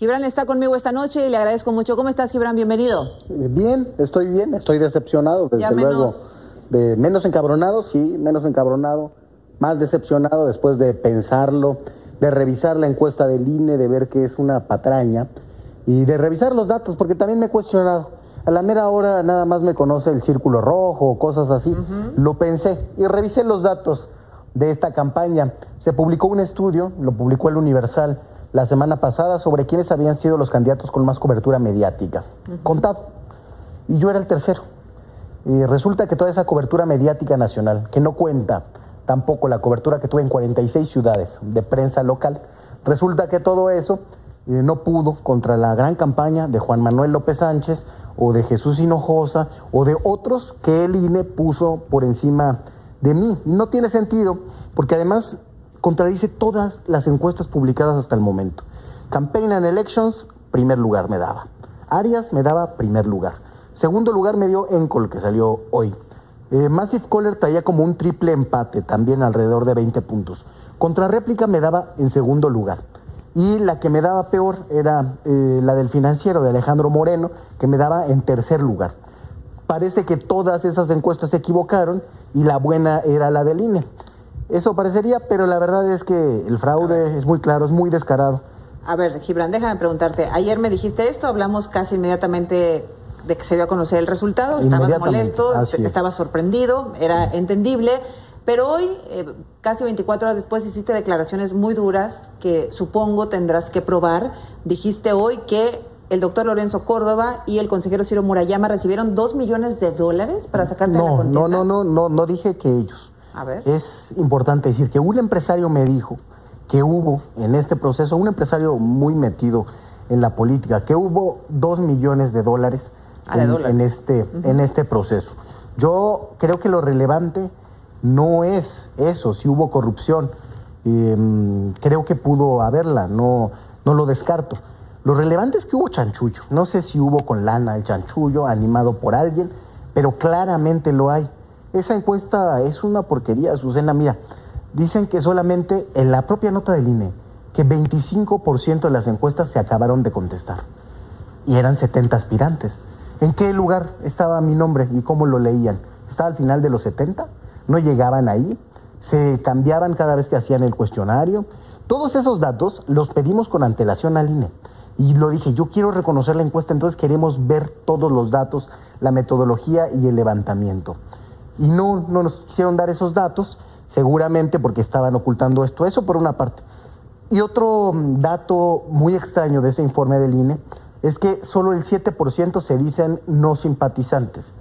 Gibran está conmigo esta noche y le agradezco mucho. ¿Cómo estás, Gibran? Bienvenido. Bien, estoy bien, estoy decepcionado, desde luego. De, menos encabronado, sí, menos encabronado, más decepcionado después de pensarlo, de revisar la encuesta del INE, de ver que es una patraña y de revisar los datos, porque también me he cuestionado. A la mera hora nada más me conoce el círculo rojo o cosas así. Lo pensé y revisé los datos de esta campaña. Se publicó un estudio, lo publicó el Universal la semana pasada sobre quiénes habían sido los candidatos con más cobertura mediática. Contado. Y yo era el tercero. Y resulta que toda esa cobertura mediática nacional, que no cuenta tampoco la cobertura que tuve en 46 ciudades de prensa local, resulta que todo eso eh, no pudo contra la gran campaña de Juan Manuel López Sánchez o de Jesús Hinojosa o de otros que el INE puso por encima de mí. No tiene sentido, porque además contradice todas las encuestas publicadas hasta el momento. Campaign and Elections, primer lugar me daba. Arias me daba primer lugar. Segundo lugar me dio Encol, que salió hoy. Eh, Massive Caller traía como un triple empate, también alrededor de 20 puntos. Contra réplica me daba en segundo lugar. Y la que me daba peor era eh, la del financiero de Alejandro Moreno, que me daba en tercer lugar. Parece que todas esas encuestas se equivocaron y la buena era la del INE. Eso parecería, pero la verdad es que el fraude es muy claro, es muy descarado. A ver, Gibran, déjame preguntarte. Ayer me dijiste esto, hablamos casi inmediatamente de que se dio a conocer el resultado, estabas molesto, estabas sorprendido, era entendible, pero hoy, eh, casi 24 horas después, hiciste declaraciones muy duras que supongo tendrás que probar. Dijiste hoy que el doctor Lorenzo Córdoba y el consejero Ciro Murayama recibieron dos millones de dólares para sacarte de la contienda. No, no, no, no, no dije que ellos. Es importante decir que un empresario me dijo que hubo en este proceso, un empresario muy metido en la política, que hubo dos millones de dólares, ah, en, este, en este proceso. Yo creo que lo relevante no es eso, si hubo corrupción. Em, creo que pudo haberla, no, no lo descarto. Lo relevante es que hubo chanchullo. No sé si hubo con lana el chanchullo animado por alguien, pero claramente lo hay. Esa encuesta es una porquería, Susana. Mira, dicen que solamente en la propia nota del INE, que 25% de las encuestas se acabaron de contestar. Y eran 70 aspirantes. ¿En qué lugar estaba mi nombre y cómo lo leían? ¿Estaba al final de los 70? ¿No llegaban ahí? ¿Se cambiaban cada vez que hacían el cuestionario? Todos esos datos los pedimos con antelación al INE. Y lo dije, yo quiero reconocer la encuesta, entonces queremos ver todos los datos, la metodología y el levantamiento no, no nos quisieron dar esos datos, seguramente porque estaban ocultando esto. Eso por una parte. Y otro mm, dato muy extraño de ese informe del INE es que solo el 7% se dicen no simpatizantes.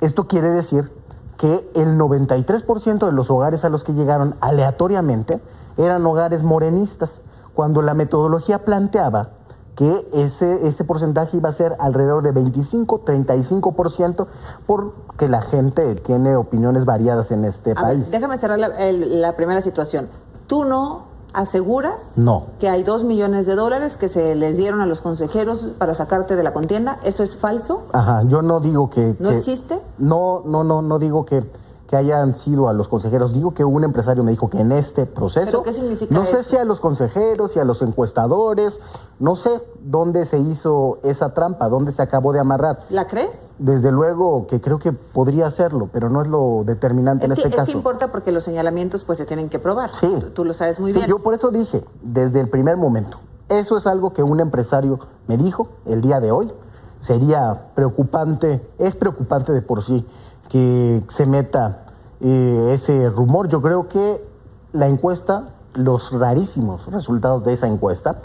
Esto quiere decir que el 93% de los hogares a los que llegaron aleatoriamente eran hogares morenistas, cuando la metodología planteaba que ese, ese porcentaje iba a ser alrededor de 25, 35%, porque la gente tiene opiniones variadas en este país. déjame cerrar la, primera situación. Tú no aseguras no. que hay dos millones de dólares que se les dieron a los consejeros para sacarte de la contienda. ¿Eso es falso? Ajá, yo no digo que... ¿No existe? No, no, no, no digo que que hayan sido a los consejeros. Digo que un empresario me dijo que en este proceso, qué significa no sé si a los consejeros, si a los encuestadores, no sé dónde se hizo esa trampa, dónde se acabó de amarrar. ¿La crees? Desde luego que creo que podría hacerlo, pero no es lo determinante en este caso. Es que importa porque los señalamientos pues se tienen que probar. Sí. Tú, lo sabes muy sí, bien. Yo por eso dije, desde el primer momento, eso es algo que un empresario me dijo el día de hoy. Sería preocupante, es preocupante de por sí que se meta eh, ese rumor. Yo creo que la encuesta, los rarísimos resultados de esa encuesta,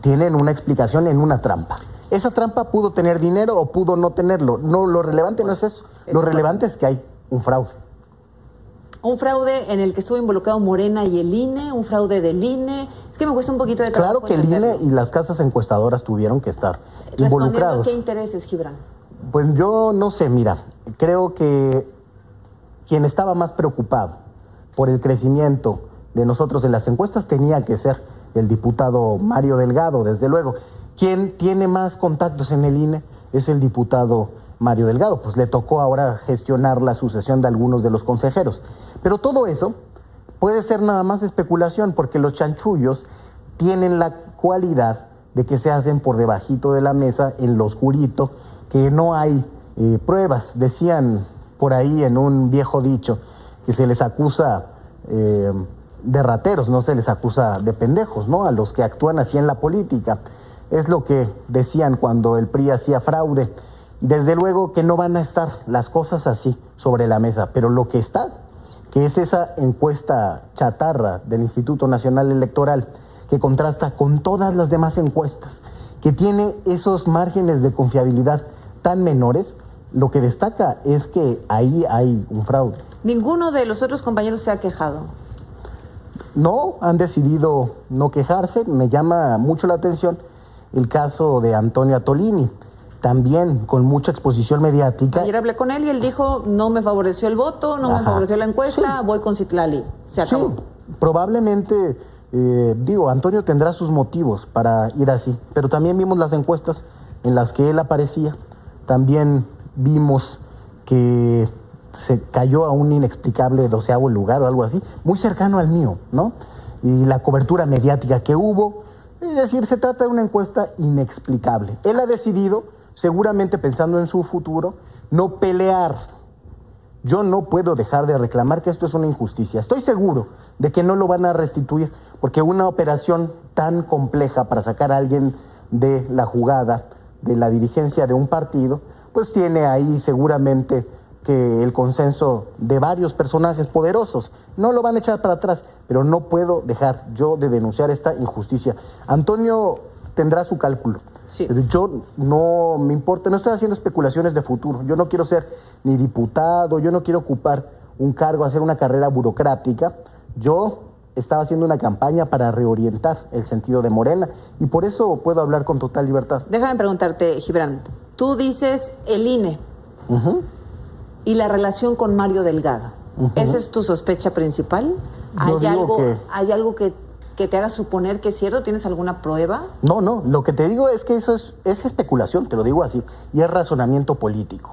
tienen una explicación en una trampa. Esa trampa pudo tener dinero o pudo no tenerlo. No, lo relevante no es eso. Lo relevante es que hay un fraude. Un fraude en el que estuvo involucrado Morena y el INE, un fraude del INE. Es que me cuesta un poquito de Claro que el INE y las casas encuestadoras tuvieron que estar involucrados. ¿Qué intereses, Gibran? Pues yo no sé, mira, creo que quien estaba más preocupado por el crecimiento de nosotros en las encuestas tenía que ser el diputado Mario Delgado, desde luego. Quien tiene más contactos en el INE es el diputado Mario Delgado, pues le tocó ahora gestionar la sucesión de algunos de los consejeros. Pero todo eso puede ser nada más especulación, porque los chanchullos tienen la cualidad de que se hacen por debajito de la mesa en lo oscurito, que no hay eh, pruebas. Decían por ahí en un viejo dicho que se les acusa eh, de rateros, no se les acusa de pendejos, ¿no? A los que actúan así en la política. Es lo que decían cuando el PRI hacía fraude. Desde luego que no van a estar las cosas así sobre la mesa, pero lo que está, que es esa encuesta chatarra del Instituto Nacional Electoral, que contrasta con todas las demás encuestas, que tiene esos márgenes de confiabilidad tan menores, lo que destaca es que ahí hay un fraude. ¿Ninguno de los otros compañeros se ha quejado? No, han decidido no quejarse. Me llama mucho la atención el caso de Antonio Atolini, también con mucha exposición mediática. Ayer hablé con él y él dijo, no me favoreció el voto, no me favoreció la encuesta, voy con Citlali. Se acabó. Sí, probablemente, eh, digo, Antonio tendrá sus motivos para ir así, pero también vimos las encuestas en las que él aparecía. También vimos que se cayó a un inexplicable doceavo lugar o algo así, muy cercano al mío, ¿no? Y la cobertura mediática que hubo, es decir, se trata de una encuesta inexplicable. Él ha decidido, seguramente pensando en su futuro, no pelear. Yo no puedo dejar de reclamar que esto es una injusticia. Estoy seguro de que no lo van a restituir, porque una operación tan compleja para sacar a alguien de la jugada, de la dirigencia de un partido, pues tiene ahí seguramente que el consenso de varios personajes poderosos. No lo van a echar para atrás, pero no puedo dejar yo de denunciar esta injusticia. Antonio tendrá su cálculo. Sí. Pero yo no me importa, no estoy haciendo especulaciones de futuro. Yo no quiero ser ni diputado, yo no quiero ocupar un cargo, hacer una carrera burocrática. Yo estaba haciendo una campaña para reorientar el sentido de Morena y por eso puedo hablar con total libertad. Déjame preguntarte, Gibran, tú dices el INE y la relación con Mario Delgado. ¿Esa es tu sospecha principal? ¿Hay algo, que... ¿Hay algo que, te haga suponer que es cierto? ¿Tienes alguna prueba? No, no, lo que te digo es que eso es, es especulación, te lo digo así, y es razonamiento político.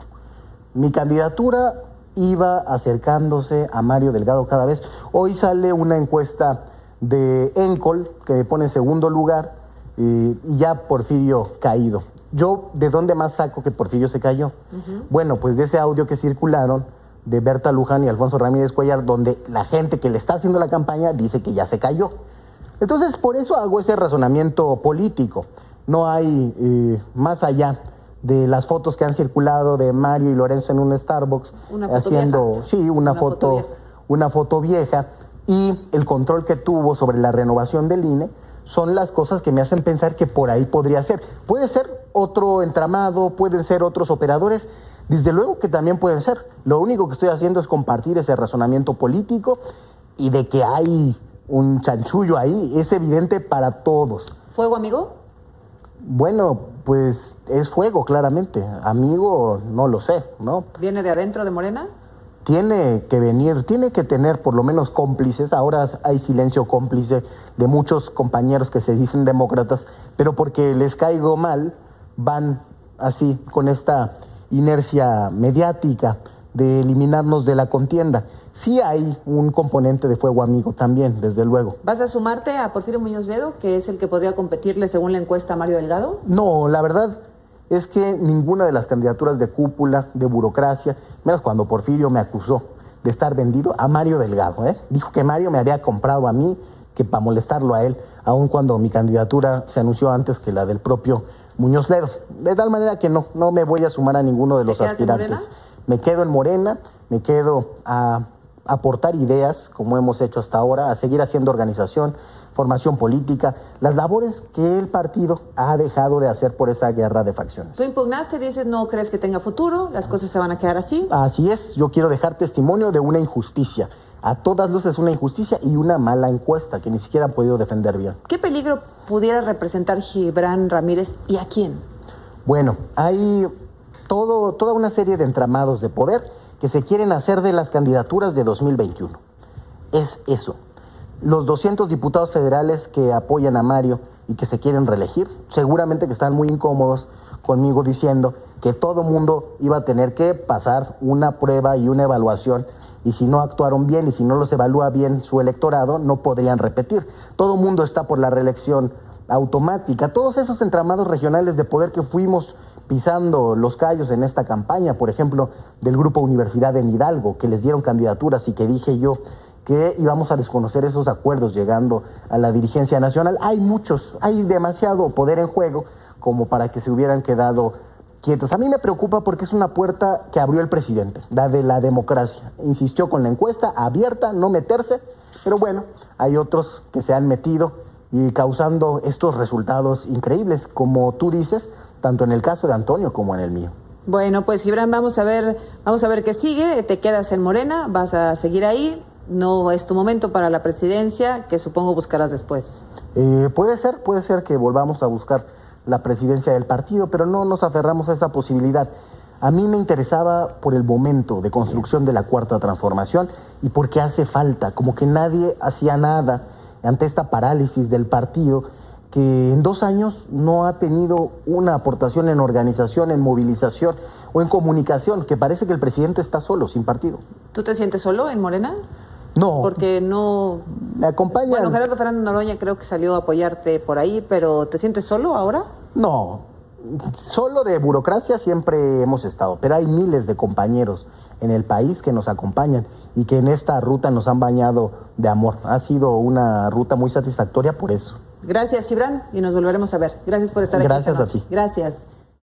Mi candidatura iba acercándose a Mario Delgado cada vez. Hoy sale una encuesta de Encol que me pone en segundo lugar y ya Porfirio caído. Yo, ¿de dónde más saco que Porfirio se cayó? Bueno, pues de ese audio que circularon de Berta Luján y Alfonso Ramírez Cuellar, donde la gente que le está haciendo la campaña dice que ya se cayó. Entonces, por eso hago ese razonamiento político. No hay eh, más allá de las fotos que han circulado de Mario y Lorenzo en un Starbucks haciendo sí una, foto, una foto vieja y el control que tuvo sobre la renovación del INE son las cosas que me hacen pensar que por ahí podría ser. Puede ser otro entramado, pueden ser otros operadores, desde luego que también pueden ser. Lo único que estoy haciendo es compartir ese razonamiento político y de que hay un chanchullo ahí, es evidente para todos. ¿Fuego amigo? Bueno, pues es fuego, claramente. Amigo, no lo sé, ¿no? ¿Viene de adentro de Morena? Tiene que venir, tiene que tener por lo menos cómplices. Ahora hay silencio cómplice de muchos compañeros que se dicen demócratas, pero porque les caigo mal, van así, con esta inercia mediática de eliminarnos de la contienda. Sí hay un componente de fuego amigo también, desde luego. ¿Vas a sumarte a Porfirio Muñoz Ledo, que es el que podría competirle según la encuesta a Mario Delgado? No, la verdad es que ninguna de las candidaturas de cúpula, de burocracia, menos cuando Porfirio me acusó de estar vendido a Mario Delgado. ¿eh? Dijo que Mario me había comprado a mí, que para molestarlo a él, aun cuando mi candidatura se anunció antes que la del propio Muñoz Ledo. De tal manera que no, no me voy a sumar a ninguno de los aspirantes. Me quedo en Morena, me quedo a aportar ideas, como hemos hecho hasta ahora, a seguir haciendo organización, formación política, las labores que el partido ha dejado de hacer por esa guerra de facciones. Tú impugnaste, dices, no crees que tenga futuro, las cosas se van a quedar así. Así es, yo quiero dejar testimonio de una injusticia. A todas luces una injusticia y una mala encuesta que ni siquiera han podido defender bien. ¿Qué peligro pudiera representar Gibran Ramírez y a quién? Bueno, hay todo, toda una serie de entramados de poder que se quieren hacer de las candidaturas de 2021. Es eso. Los 200 diputados federales que apoyan a Mario y que se quieren reelegir, seguramente que están muy incómodos conmigo diciendo que todo mundo iba a tener que pasar una prueba y una evaluación y si no actuaron bien y si no los evalúa bien su electorado, no podrían repetir. Todo mundo está por la reelección automática, todos esos entramados regionales de poder que fuimos pisando los callos en esta campaña, por ejemplo, del Grupo Universidad en Hidalgo, que les dieron candidaturas y que dije yo que íbamos a desconocer esos acuerdos llegando a la dirigencia nacional. Hay muchos, hay demasiado poder en juego como para que se hubieran quedado quietos. A mí me preocupa porque es una puerta que abrió el presidente, la de la democracia. Insistió con la encuesta abierta, no meterse, pero bueno, hay otros que se han metido y causando estos resultados increíbles, como tú dices, tanto en el caso de Antonio como en el mío. Bueno, pues Gibran, vamos a ver, vamos a ver qué sigue. Te quedas en Morena, vas a seguir ahí. No es tu momento para la presidencia, que supongo buscarás después. Eh, puede ser, puede ser que volvamos a buscar la presidencia del partido, pero no nos aferramos a esa posibilidad. A mí me interesaba por el momento de construcción de la cuarta transformación y porque hace falta, como que nadie hacía nada ante esta parálisis del partido que en dos años no ha tenido una aportación en organización, en movilización o en comunicación, que parece que el presidente está solo, sin partido. ¿Tú te sientes solo en Morena? No. Porque no... Me acompaña... Bueno, Gerardo Fernández Noroña creo que salió a apoyarte por ahí, pero ¿te sientes solo ahora? No, solo de burocracia siempre hemos estado, pero hay miles de compañeros en el país que nos acompañan y que en esta ruta nos han bañado de amor. Ha sido una ruta muy satisfactoria por eso. Gracias, Gibran, y nos volveremos a ver. Gracias por estar aquí. Gracias a ti. Gracias.